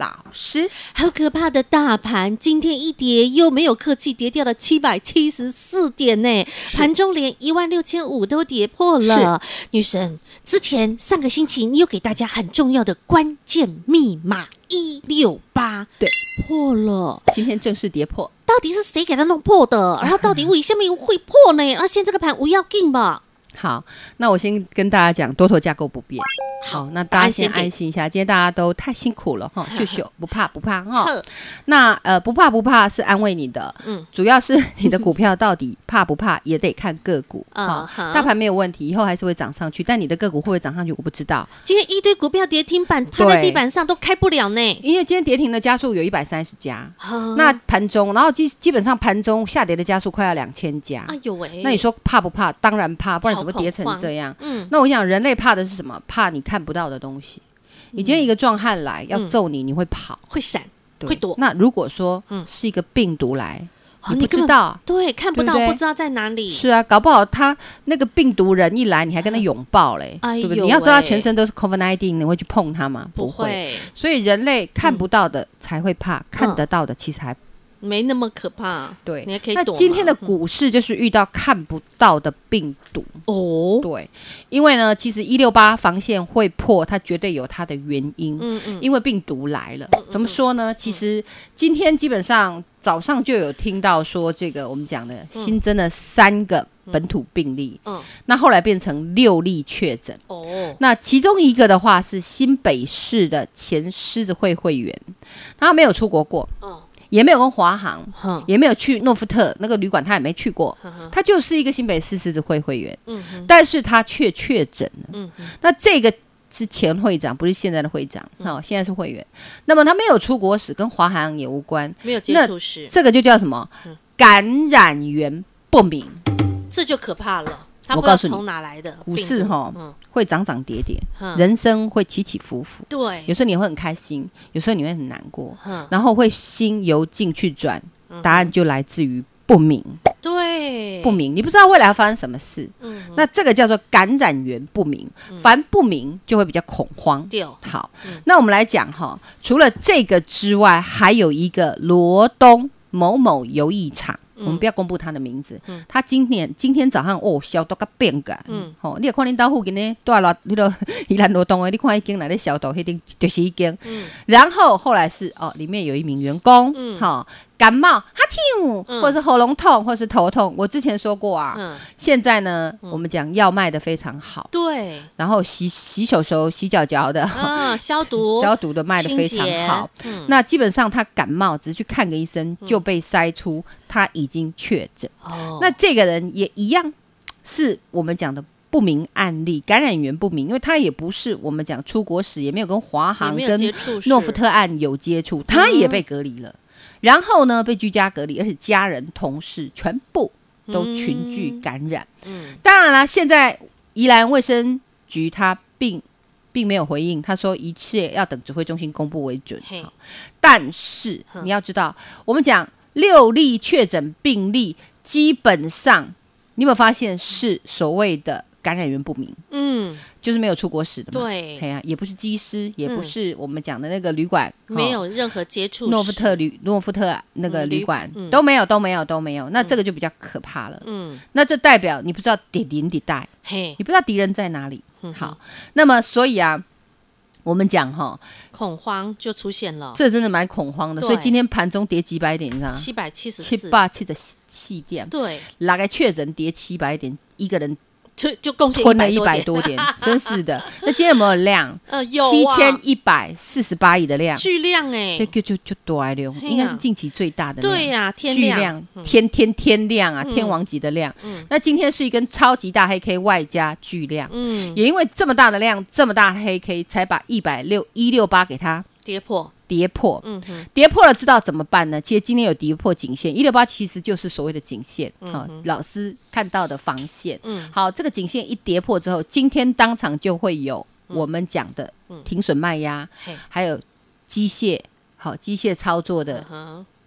老师。好可怕的大盘，今天一跌又没有客气，跌掉了七百七十四点呢，盘中连一万六千五都跌破了，女神。之前上个星期，你有给大家很重要的关键密码一六八，对，破了，今天正式跌破，到底是谁给他弄破的？然后到底为什么会破呢？那现在这个盘不要紧吧？好，那我先跟大家讲，多头架构不变。好，那大家先安心一下。今天大家都太辛苦了哈，秀秀不怕不怕哈。那呃不怕不怕是安慰你的，嗯，主要是你的股票到底怕不怕也得看个股 啊。大盘没有问题，以后还是会涨上去，但你的个股会不会涨上去，我不知道。今天一堆股票跌停板，趴在地板上都开不了呢。因为今天跌停的家数有一百三十家，那盘中然后基基本上盘中下跌的家数快要两千家。哎呦喂，那你说怕不怕？当然怕，不然怎么叠成这样？嗯，那我想人类怕的是什么？怕你。看不到的东西，你今天一个壮汉来要揍你，你会跑，会闪，会躲。那如果说，嗯，是一个病毒来，你不知道，对，看不到，不知道在哪里。是啊，搞不好他那个病毒人一来，你还跟他拥抱嘞，对不对？你要知道他全身都是 COVID-19，你会去碰他吗？不会。所以人类看不到的才会怕，看得到的其实还。没那么可怕，对，你还可以。那今天的股市就是遇到看不到的病毒。哦，对，因为呢，其实一六八防线会破，它绝对有它的原因，嗯嗯，因为病毒来了，怎么说呢？其实今天基本上早上就有听到说，这个我们讲的新增了三个本土病例，嗯，那后来变成六例确诊，哦，那其中一个的话是新北市的前狮子会会员，他没有出国过，嗯。也没有跟华航，嗯、也没有去诺富特那个旅馆，他也没去过。嗯、他就是一个新北市狮子会会员，嗯、但是他却确诊了。嗯、那这个是前会长，不是现在的会长。好、现在是会员。那么他没有出国史，跟华航也无关，没有接触史，这个就叫什么？嗯、感染源不明，这就可怕了。我告诉你，从哪来的股市哈，会涨涨跌跌，人生会起起伏伏。对，有时候你会很开心，有时候你会很难过，然后会心由境去转，答案就来自于不明。对，不明，你不知道未来要发生什么事。嗯，那这个叫做感染源不明，凡不明就会比较恐慌。对，好，那我们来讲哈，除了这个之外，还有一个罗东某某游艺场。我们不要公布他的名字。他今年今天早上哦，消毒个变个。嗯，好，你也看恁到附近呢，多 少那个伊兰罗东的，你看已经来的消毒，迄定就是一间。嗯，然后后来是哦，里面有一名员工，嗯，好。感冒、哈嚏，或者是喉咙痛，或者是头痛。我之前说过啊，现在呢，我们讲药卖的非常好。对，然后洗洗手手、洗脚脚的，消毒 消毒的卖的非常好。那基本上他感冒，只是去看个医生就被筛出他已经确诊。哦那这个人也一样，是我们讲的不明案例，感染源不明，因为他也不是我们讲出国史，也没有跟华航、跟诺福特案有接触，他也被隔离了。然后呢，被居家隔离，而且家人、同事全部都群聚感染。嗯，嗯当然了，现在宜兰卫生局他并并没有回应，他说一切要等指挥中心公布为准。但是你要知道，嗯、我们讲六例确诊病例，基本上你有没有发现是所谓的？感染源不明，嗯，就是没有出国史的嘛，对，哎呀，也不是机师，也不是我们讲的那个旅馆，没有任何接触，诺夫特旅、诺夫特那个旅馆都没有，都没有，都没有，那这个就比较可怕了，嗯，那这代表你不知道敌人地带，嘿，你不知道敌人在哪里，好，那么所以啊，我们讲哈，恐慌就出现了，这真的蛮恐慌的，所以今天盘中跌几百点，你知道吗？七百七十七八七的细点，对，哪个确诊跌七百点，一个人。就就贡献吞了一百多点，真是的。那今天有没有量？呃，有七千一百四十八亿的量，巨量哎，这个就就多了，应该是近期最大的量。对呀，天量，天天天量啊，天王级的量。那今天是一根超级大黑 K 外加巨量，嗯，也因为这么大的量，这么大的黑 K，才把一百六一六八给它跌破。跌破，嗯，跌破了，知道怎么办呢？其实今天有跌破颈线，一六八其实就是所谓的颈线，嗯老师看到的防线，嗯，好，这个颈线一跌破之后，今天当场就会有我们讲的停损卖压，嗯，还有机械好机械操作的。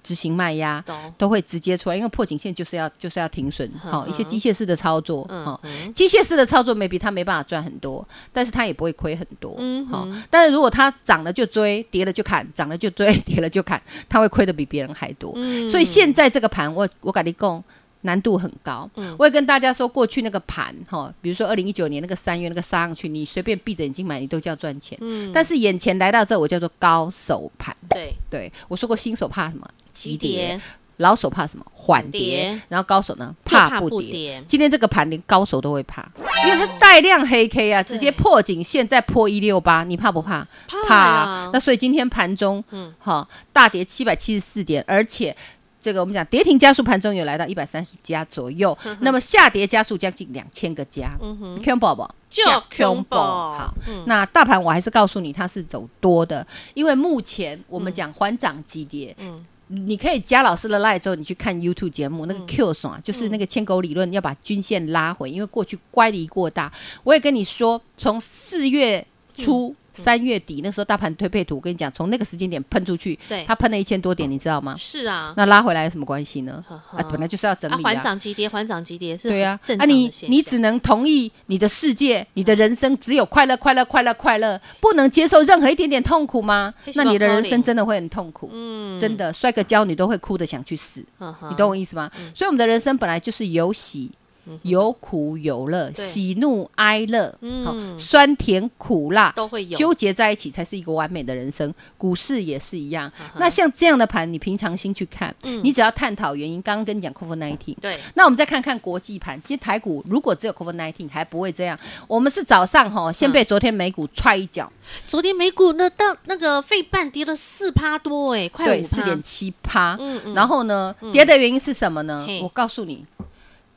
执行卖压都会直接出来，因为破颈线就是要就是要停损，好、嗯、一些机械式的操作，好、嗯、机械式的操作，maybe 他没办法赚很多，但是它也不会亏很多，嗯，好，但是如果它涨了就追，跌了就砍，涨了就追，跌了就砍，它会亏的比别人还多，嗯，所以现在这个盘，我我敢你讲。难度很高，嗯，我也跟大家说，过去那个盘哈，比如说二零一九年那个三月那个杀上去，你随便闭着眼睛买，你都叫赚钱，嗯，但是眼前来到这，我叫做高手盘，对。对，我说过新手怕什么？急跌，老手怕什么？缓跌，然后高手呢？怕不跌。今天这个盘连高手都会怕，因为它是带量黑 K 啊，直接破颈线再破一六八，你怕不怕？怕啊！那所以今天盘中，嗯，好，大跌七百七十四点，而且。这个我们讲跌停加速盘中有来到一百三十家左右，那么下跌加速将近两千个家，嗯哼，恐怖不？就恐怖。好，嗯、那大盘我还是告诉你它是走多的，因为目前我们讲缓涨急跌，嗯，你可以加老师的 line 之后，你去看 YouTube 节目，那个 Q 爽、嗯、就是那个千狗理论，要把均线拉回，因为过去乖离过大。我也跟你说，从四月初。嗯三月底那时候大盘推背图，我跟你讲，从那个时间点喷出去，对，它喷了一千多点，你知道吗？是啊，那拉回来有什么关系呢？啊，本来就是要整理啊，缓涨急跌，缓涨急跌是对。啊，你你只能同意你的世界，你的人生只有快乐，快乐，快乐，快乐，不能接受任何一点点痛苦吗？那你的人生真的会很痛苦，嗯，真的，摔个跤你都会哭的想去死，你懂我意思吗？所以我们的人生本来就是游戏。有苦有乐，喜怒哀乐，嗯，酸甜苦辣都会有，纠结在一起才是一个完美的人生。股市也是一样。那像这样的盘，你平常心去看，你只要探讨原因。刚刚跟你讲 COVID-19，对。那我们再看看国际盘，其实台股如果只有 COVID-19 还不会这样。我们是早上哈，先被昨天美股踹一脚。昨天美股那到那个费半跌了四趴多，哎，快五四点七趴。嗯嗯。然后呢，跌的原因是什么呢？我告诉你。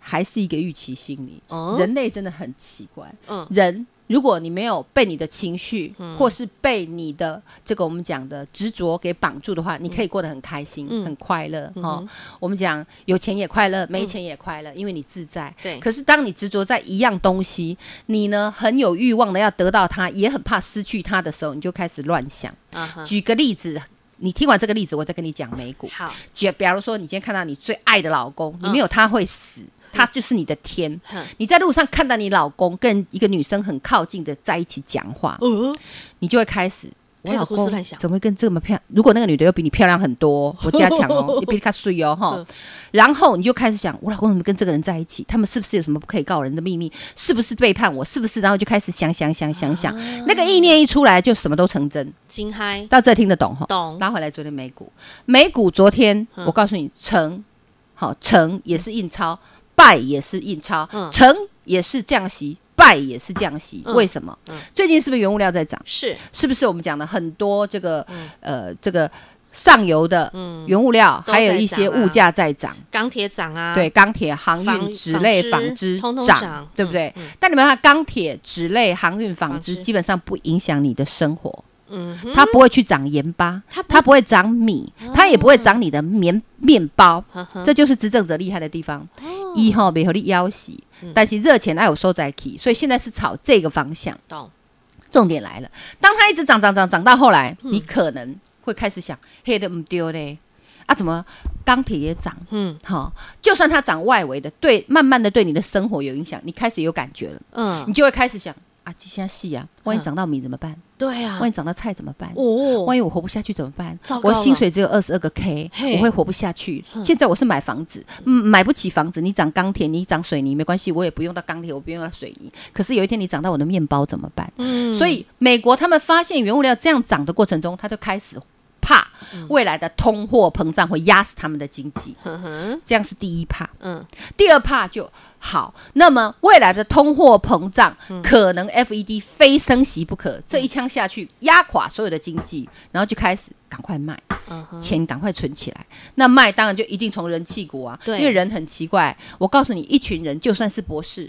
还是一个预期心理，哦、人类真的很奇怪。嗯，人如果你没有被你的情绪，嗯、或是被你的这个我们讲的执着给绑住的话，嗯、你可以过得很开心、嗯、很快乐。嗯、哦，我们讲有钱也快乐，没钱也快乐，嗯、因为你自在。对。可是当你执着在一样东西，你呢很有欲望的要得到它，也很怕失去它的时候，你就开始乱想。啊、举个例子，你听完这个例子，我再跟你讲美股。好。举，比如说你今天看到你最爱的老公，你没有他会死。嗯他就是你的天。你在路上看到你老公跟一个女生很靠近的在一起讲话，你就会开始，我老公怎么会跟这么漂亮？如果那个女的又比你漂亮很多，我加强哦，你比他水哦哈。然后你就开始想，我老公怎么跟这个人在一起？他们是不是有什么不可以告人的秘密？是不是背叛我？是不是？然后就开始想想想想想，那个意念一出来，就什么都成真。惊嗨！到这听得懂哈？懂。拉回来，昨天美股，美股昨天我告诉你，成好成也是印钞。败也是印钞，成也是降息，败也是降息。为什么？最近是不是原物料在涨？是，是不是我们讲的很多这个呃这个上游的原物料，还有一些物价在涨，钢铁涨啊，对，钢铁、航运、纸类、纺织涨，对不对？但你们看，钢铁、纸类、航运、纺织基本上不影响你的生活。嗯，它不会去长盐巴，它它不会长米，它也不会长你的棉面包，这就是执政者厉害的地方。一号没有你要挟，但是热钱还有收在起，所以现在是朝这个方向。重点来了，当它一直涨涨涨涨到后来，你可能会开始想，黑的唔丢嘞，啊怎么钢铁也涨？嗯，好，就算它涨外围的，对，慢慢的对你的生活有影响，你开始有感觉了，嗯，你就会开始想。啊，这下戏啊，万一涨到米怎么办？对啊，万一涨到菜怎么办？哦，万一我活不下去怎么办？我薪水只有二十二个 K，我会活不下去。现在我是买房子，买不起房子。你涨钢铁，你涨水泥没关系，我也不用到钢铁，我不用到水泥。可是有一天你涨到我的面包怎么办？嗯，所以美国他们发现原物料这样涨的过程中，他就开始。怕未来的通货膨胀会压死他们的经济，这样是第一怕。嗯，第二怕就好。那么未来的通货膨胀可能 FED 非升息不可，这一枪下去压垮所有的经济，然后就开始赶快卖，钱赶快存起来。那卖当然就一定从人气股啊，因为人很奇怪。我告诉你，一群人就算是博士，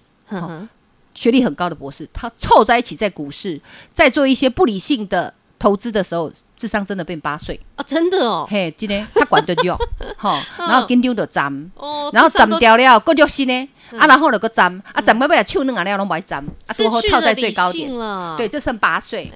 学历很高的博士，他凑在一起在股市，在做一些不理性的投资的时候。智商真的变八岁。啊！真的哦，嘿，今天他管得掉，哈，然后紧张的针，然后针掉了，过掉心呢，啊，然后那个针，啊，针没被抽弄啊，了拢买针，啊，最后套在最高点，对，这剩八岁，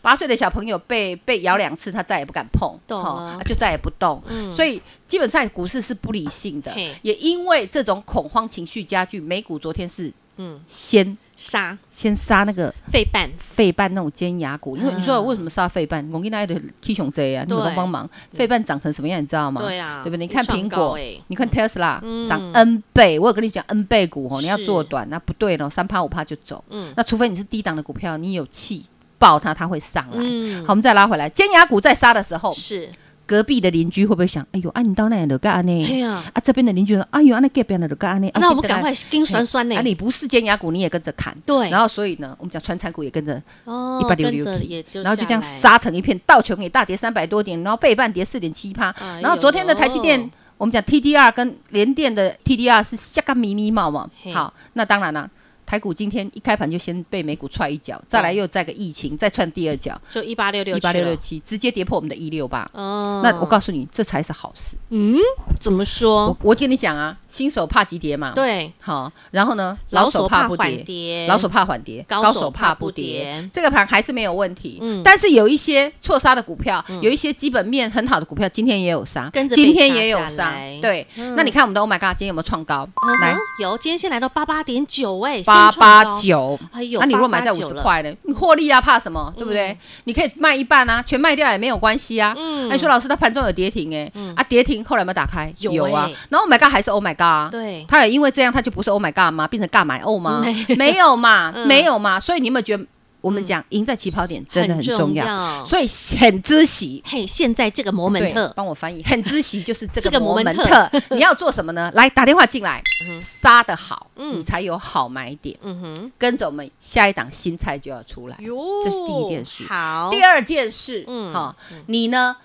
八岁的小朋友被被咬两次，他再也不敢碰，哈，就再也不动，所以基本上股市是不理性的，也因为这种恐慌情绪加剧，美股昨天是。嗯，先杀，先杀那个费半，费半那种尖牙股，因为你说为什么杀费半？我跟大家的 K 熊 Z 啊，你们帮忙，费半长成什么样，你知道吗？对啊，对不对？你看苹果，你看 Tesla 涨 N 倍，我有跟你讲 N 倍股哦，你要做短，那不对了，三趴五趴就走。嗯，那除非你是低档的股票，你有气爆它，它会上来。好，我们再拉回来，尖牙股在杀的时候是。隔壁的邻居会不会想？哎呦，啊，你到那里都干呢？哎呀，啊，这边的邻居说：哎呦，啊，那隔壁的都干呢？那我们赶快跟酸酸呢？啊，你不是尖牙股，你也跟着砍。对。然后，所以呢，我们讲传产股也跟着一百六六，然后就这样杀成一片，道琼也大跌三百多点，然后背半跌四点七趴。然后昨天的台积电，我们讲 TDR 跟联电的 TDR 是下个咪咪冒嘛。好，那当然了。台股今天一开盘就先被美股踹一脚，再来又再个疫情，再踹第二脚，就一八六六一八六六七，直接跌破我们的一六八。哦，那我告诉你，这才是好事。嗯，怎么说？我我跟你讲啊，新手怕急跌嘛。对，好，然后呢，老手怕不跌，老手怕缓跌，高手怕不跌。这个盘还是没有问题。嗯，但是有一些错杀的股票，有一些基本面很好的股票，今天也有杀，跟着今天也有杀。对，那你看我们的 Oh my God，今天有没有创高？来，有，今天先来到八八点九哎。八八九，那你如果买在五十块的？你获利啊，怕什么？对不对？你可以卖一半啊，全卖掉也没有关系啊。嗯，哎，说老师，他盘中有跌停哎，啊，跌停后来有没有打开？有啊。然后 Oh my God 还是 Oh my God，对，他也因为这样，他就不是 Oh my God 吗？变成尬买 Oh 吗？没有嘛，没有嘛。所以你有没有觉得？我们讲赢在起跑点真的很重要，所以很知喜。嘿，现在这个摩门特，帮我翻译，很知喜就是这个摩门特。你要做什么呢？来打电话进来，杀的好，你才有好买点。嗯哼，跟着我们下一档新菜就要出来，这是第一件事。好，第二件事，嗯，好，你呢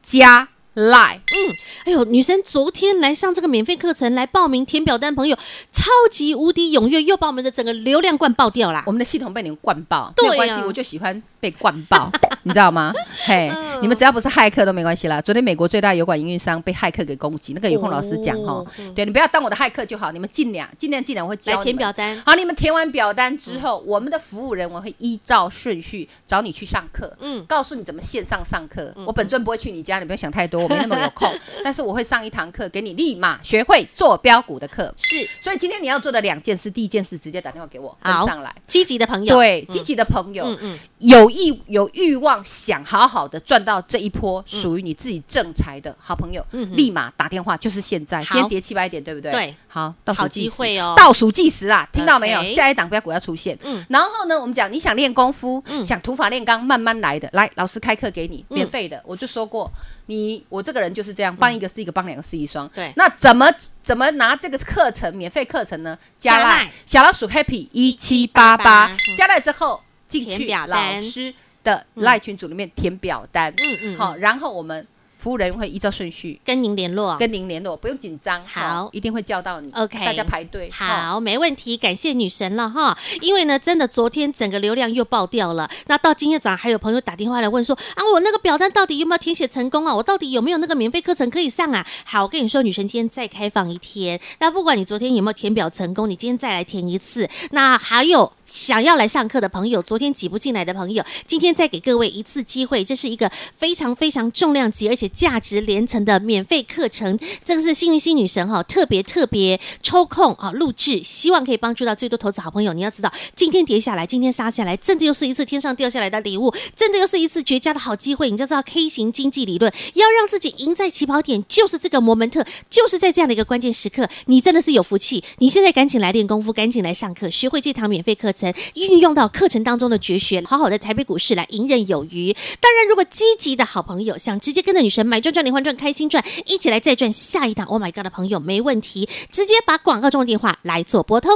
加。来，嗯，哎呦，女生昨天来上这个免费课程，来报名填表单，朋友超级无敌踊跃，又把我们的整个流量灌爆掉啦。我们的系统被你们灌爆，没有关系，我就喜欢被灌爆，你知道吗？嘿，你们只要不是骇客都没关系啦。昨天美国最大油管营运商被骇客给攻击，那个有空老师讲哈，对，你不要当我的骇客就好，你们尽量尽量尽量我会教填表单。好，你们填完表单之后，我们的服务人我会依照顺序找你去上课，嗯，告诉你怎么线上上课。我本尊不会去你家，你不要想太多，我没那么有空。但是我会上一堂课，给你立马学会做标股的课。是，所以今天你要做的两件事，第一件事直接打电话给我，跟上来。积极的朋友，对，积极的朋友，嗯嗯，有意有欲望想好好的赚到这一波属于你自己正财的好朋友，立马打电话，就是现在。今天跌七百点，对不对？对，好，倒数机会哦，倒数计时啊，听到没有？下一档标股要出现。嗯，然后呢，我们讲你想练功夫，想土法炼钢，慢慢来的，来，老师开课给你，免费的，我就说过。你我这个人就是这样，帮一个是一个，帮两个是一双。对，那怎么怎么拿这个课程免费课程呢？加赖小老鼠 Happy 一七八八，加赖之后进去老师的赖群组里面填表单。嗯嗯，好，然后我们。服务人会依照顺序跟您联络，跟您联络，不用紧张，好，一定会叫到你。OK，大家排队，好，没问题，感谢女神了哈。因为呢，真的昨天整个流量又爆掉了，那到今天早上还有朋友打电话来问说啊，我那个表单到底有没有填写成功啊？我到底有没有那个免费课程可以上啊？好，我跟你说，女神今天再开放一天，那不管你昨天有没有填表成功，你今天再来填一次，那还有。想要来上课的朋友，昨天挤不进来的朋友，今天再给各位一次机会，这是一个非常非常重量级而且价值连城的免费课程。这个是幸运星女神哈特别特别抽空啊录制，希望可以帮助到最多投资好朋友。你要知道，今天跌下来，今天杀下来，真的又是一次天上掉下来的礼物，真的又是一次绝佳的好机会。你就知道 K 型经济理论，要让自己赢在起跑点，就是这个摩门特，就是在这样的一个关键时刻，你真的是有福气。你现在赶紧来练功夫，赶紧来上课，学会这堂免费课程。运用到课程当中的绝学，好好的台北股市来游刃有余。当然，如果积极的好朋友想直接跟着女神买赚赚连环赚开心赚，一起来再赚下一档，Oh my God 的朋友没问题，直接把广告中的电话来做拨通。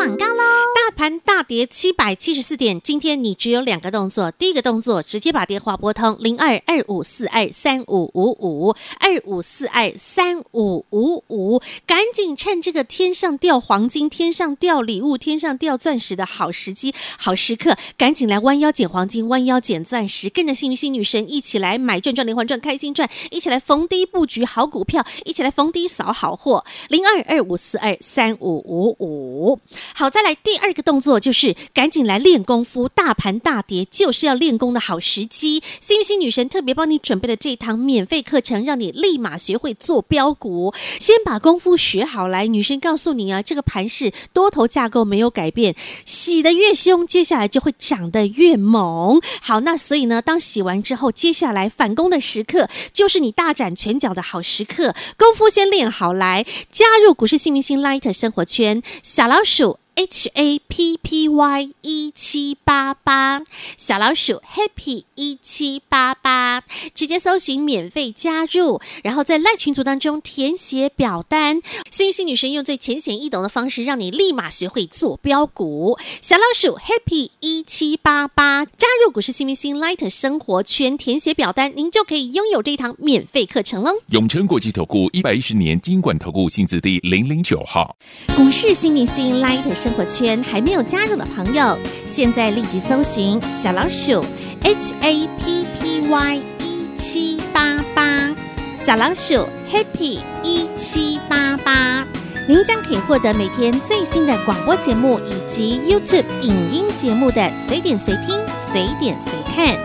广告喽！大盘大跌七百七十四点，今天你只有两个动作，第一个动作直接把电话拨通零二二五四二三五五五二五四二三五五五，赶紧趁这个天上掉黄金、天上掉礼物、天上掉钻石的好时机、好时刻，赶紧来弯腰捡黄金、弯腰捡钻石，跟着幸运星女神一起来买赚赚连环赚，开心赚，一起来逢低布局好股票，一起来逢低扫好货，零二二五四二三五五五。好，再来第。二个动作就是赶紧来练功夫，大盘大跌就是要练功的好时机。幸运星女神特别帮你准备了这堂免费课程，让你立马学会做标股。先把功夫学好来，女神告诉你啊，这个盘是多头架构没有改变，洗得越凶，接下来就会涨得越猛。好，那所以呢，当洗完之后，接下来反攻的时刻就是你大展拳脚的好时刻。功夫先练好来，加入股市幸运星 Light 生活圈，小老鼠。H A P P Y 一七八八，小老鼠 Happy 一七八八，直接搜寻免费加入，然后在赖群组当中填写表单。幸运星女神用最浅显易懂的方式，让你立马学会做标股。小老鼠 Happy 一七八八，加入股市新明星 Light 生活圈，填写表单，您就可以拥有这一堂免费课程喽。永诚国际投顾一百一十年金管投顾新字第零零九号，股市新明星 Light 生活圈还没有加入的朋友，现在立即搜寻小老鼠 H A P P Y 一七八八，小老鼠 Happy 一七八八，您将可以获得每天最新的广播节目以及 YouTube 影音节目的随点随听、随点随看，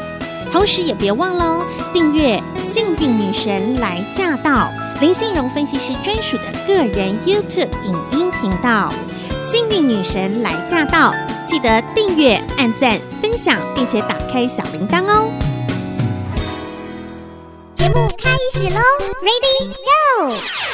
同时也别忘了订阅幸运女神来驾到林信荣分析师专属的个人 YouTube 影音频道。幸运女神来驾到，记得订阅、按赞、分享，并且打开小铃铛哦。节目开始喽，Ready Go！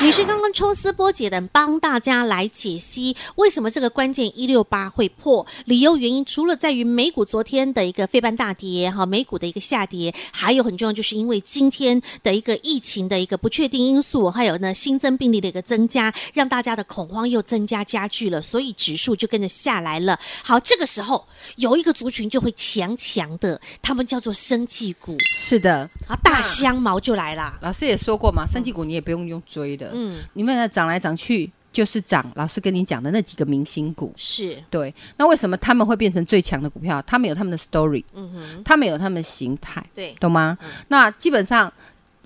女士刚刚抽丝剥茧的帮大家来解析，为什么这个关键一六八会破？理由原因除了在于美股昨天的一个费半大跌，哈，美股的一个下跌，还有很重要，就是因为今天的一个疫情的一个不确定因素，还有呢新增病例的一个增加，让大家的恐慌又增加加剧了，所以指数就跟着下来了。好，这个时候有一个族群就会强强的，他们叫做生技股。是的，啊，大香茅。就来了，老师也说过嘛，生技股你也不用用追的，嗯，你们呢涨来涨去就是涨。老师跟你讲的那几个明星股。是。对，那为什么他们会变成最强的股票？他们有他们的 story，嗯哼，他们有他们的形态，对，懂吗？嗯、那基本上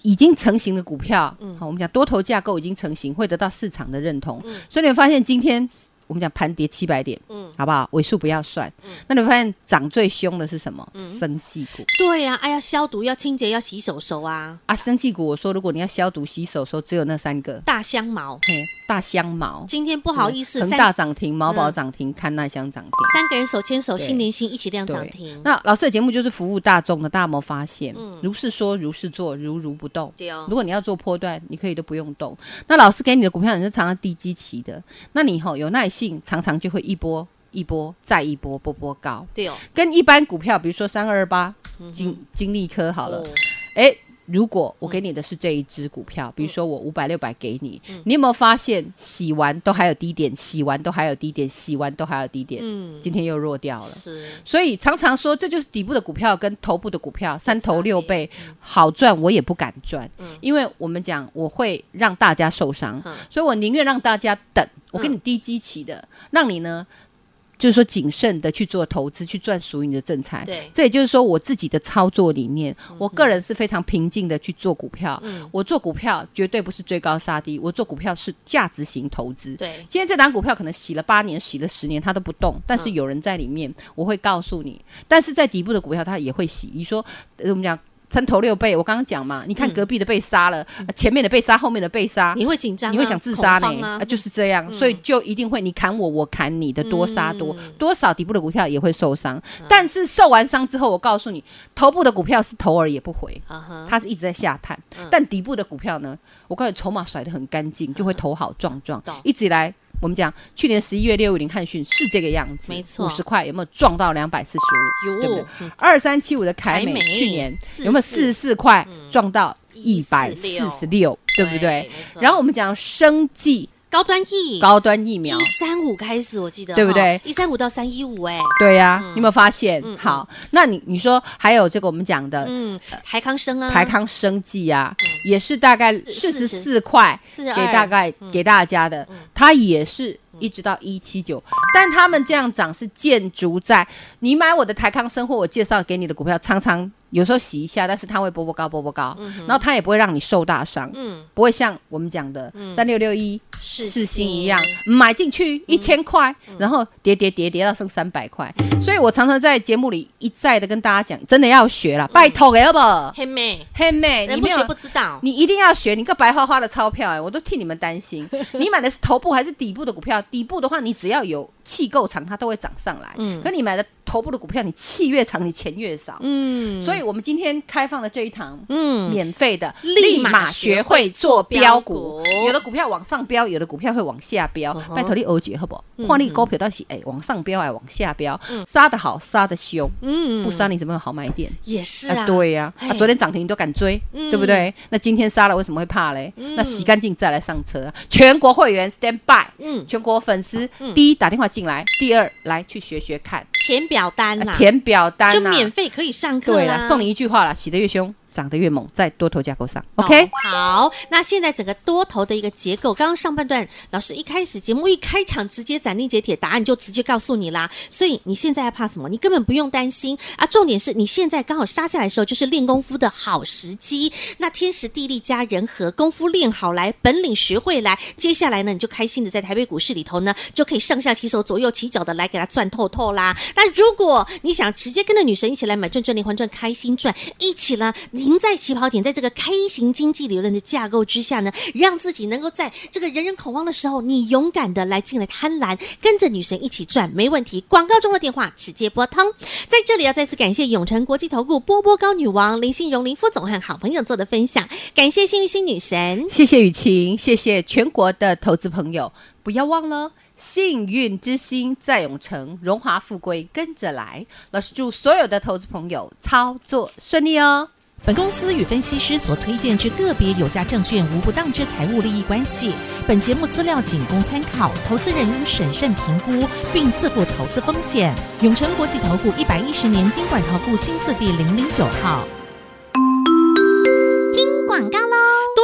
已经成型的股票，嗯，好，我们讲多头架构已经成型，会得到市场的认同，嗯、所以你会发现今天。我们讲盘跌七百点，嗯，好不好？尾数不要算。嗯，那你会发现涨最凶的是什么？嗯，生技股。对呀，哎呀，消毒要清洁要洗手手啊！啊，生技股，我说如果你要消毒洗手手，只有那三个。大香茅，嘿，大香茅。今天不好意思，恒大涨停，毛宝涨停，康奈香涨停，三个人手牵手，心连心一起亮涨停。那老师的节目就是服务大众的，大家有没有发现？嗯，如是说，如是做，如如不动。对哦。如果你要做波段，你可以都不用动。那老师给你的股票，你是常常低基期的，那你以后有耐性，常常就会。一波一波再一波波波高，对哦，跟一般股票，比如说三二二八金金利科好了，哎、哦，如果我给你的是这一只股票，嗯、比如说我五百六百给你，嗯、你有没有发现洗完都还有低点，洗完都还有低点，洗完都还有低点，嗯，今天又弱掉了，是，所以常常说这就是底部的股票跟头部的股票三头六倍好赚，我也不敢赚，嗯、因为我们讲我会让大家受伤，嗯、所以我宁愿让大家等。我给你低基期的，嗯、让你呢，就是说谨慎的去做投资，去赚属于你的正财。对，这也就是说我自己的操作理念。嗯、我个人是非常平静的去做股票。嗯，我做股票绝对不是追高杀低，我做股票是价值型投资。对，今天这档股票可能洗了八年，洗了十年，它都不动，但是有人在里面，嗯、我会告诉你。但是在底部的股票，它也会洗。你说，呃、我们讲。三头六倍，我刚刚讲嘛，你看隔壁的被杀了，嗯、前面的被杀，后面的被杀，你会紧张、啊，你会想自杀呢？啊，啊，就是这样，嗯、所以就一定会你砍我，我砍你的，多杀多，嗯、多少底部的股票也会受伤，嗯、但是受完伤之后，我告诉你，头部的股票是头儿也不回，嗯、它是一直在下探，嗯、但底部的股票呢，我告诉你，筹码甩得很干净，就会头好壮壮，嗯、一直以来。我们讲去年十一月六五零汉讯是这个样子，没错，五十块有没有撞到两百四十五？有，对不对？二三七五的凯美去年有没有四十四块撞到一百四十六？对不对？然后我们讲生技高端疫高端疫苗，一三五开始，我记得对不对？一三五到三一五，哎，对呀，你有没有发现？好，那你你说还有这个我们讲的，嗯，台康生啊，台康生技啊，也是大概四十。四块，给大概给大家的，它也是一直到一七九，但他们这样涨是建筑在你买我的台康生或我介绍给你的股票，常常。有时候洗一下，但是它会波波高，波波高，嗯、然后它也不会让你受大伤，嗯，不会像我们讲的三六六一四星。一样买进去一千块，嗯、然后跌跌跌跌到剩三百块，嗯、所以我常常在节目里一再的跟大家讲，真的要学了，嗯、拜托要不？黑妹，黑妹，你不学不知道，你一定要学，你个白花花的钞票哎，我都替你们担心，你买的是头部还是底部的股票？底部的话，你只要有。气够长，它都会涨上来。嗯，可你买的头部的股票，你气越长，你钱越少。嗯，所以我们今天开放的这一堂，嗯，免费的，立马学会做标股。有的股票往上飙，有的股票会往下飙。拜托你欧姐好不好？换你股票到底哎，往上飙还往下飙？杀得好，杀得凶。嗯，不杀你怎么有好买点？也是啊，对呀。啊，昨天涨停你都敢追，对不对？那今天杀了为什么会怕嘞？那洗干净再来上车。全国会员 stand by，嗯，全国粉丝第一打电话。进来，第二来去学学看，填表单啦，填表单就免费可以上课，对了，送你一句话啦，洗得越凶。涨得越猛，在多头架构上，OK，好。那现在整个多头的一个结构，刚刚上半段老师一开始节目一开场，直接斩钉截铁，答案就直接告诉你啦。所以你现在要怕什么？你根本不用担心啊。重点是你现在刚好杀下来的时候，就是练功夫的好时机。那天时地利加人和，功夫练好来，本领学会来，接下来呢，你就开心的在台北股市里头呢，就可以上下其手、左右起脚的来给它赚透透啦。那如果你想直接跟着女神一起来买赚赚连环赚，开心赚，一起呢。赢在起跑点，在这个 K 型经济理论的架构之下呢，让自己能够在这个人人恐慌的时候，你勇敢的来进来贪婪，跟着女神一起赚，没问题。广告中的电话直接拨通，在这里要再次感谢永诚国际投顾波波高女王林信荣林副总和好朋友做的分享，感谢幸运星女神，谢谢雨晴，谢谢全国的投资朋友，不要忘了幸运之星在永城，荣华富贵跟着来。老师祝所有的投资朋友操作顺利哦。本公司与分析师所推荐之个别有价证券无不当之财务利益关系。本节目资料仅供参考，投资人应审慎评估并自负投资风险。永诚国际投顾一百一十年金管投顾新字第零零九号。听广告喽。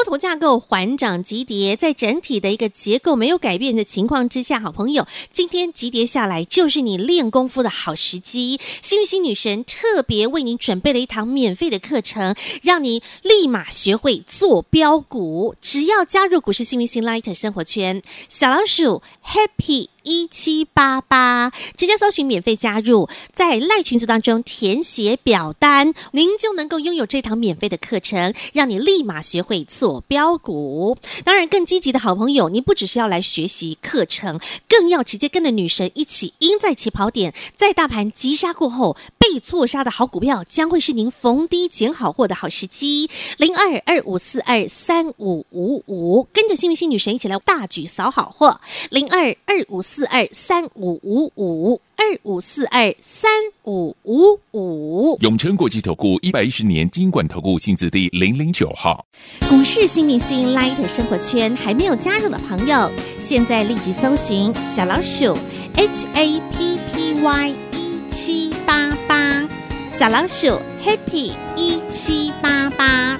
多头架构缓涨急跌，在整体的一个结构没有改变的情况之下，好朋友，今天急跌下来就是你练功夫的好时机。幸运星女神特别为你准备了一堂免费的课程，让你立马学会做标股。只要加入股市幸运星 Light 生活圈，小老鼠 Happy。一七八八，直接搜寻免费加入，在赖群组当中填写表单，您就能够拥有这堂免费的课程，让你立马学会做标股。当然，更积极的好朋友，你不只是要来学习课程，更要直接跟着女神一起赢在起跑点，在大盘急杀过后被错杀的好股票，将会是您逢低捡好货的好时机。零二二五四二三五五五，跟着幸运星女神一起来大举扫好货。零二二五。四二三五五五二五四二三五五五，永诚国际投顾一百一十年金管投顾新字第零零九号。股市新明星 Light 生活圈还没有加入的朋友，现在立即搜寻小老鼠 H A P P Y 一七八八，小老鼠 Happy 一七八八。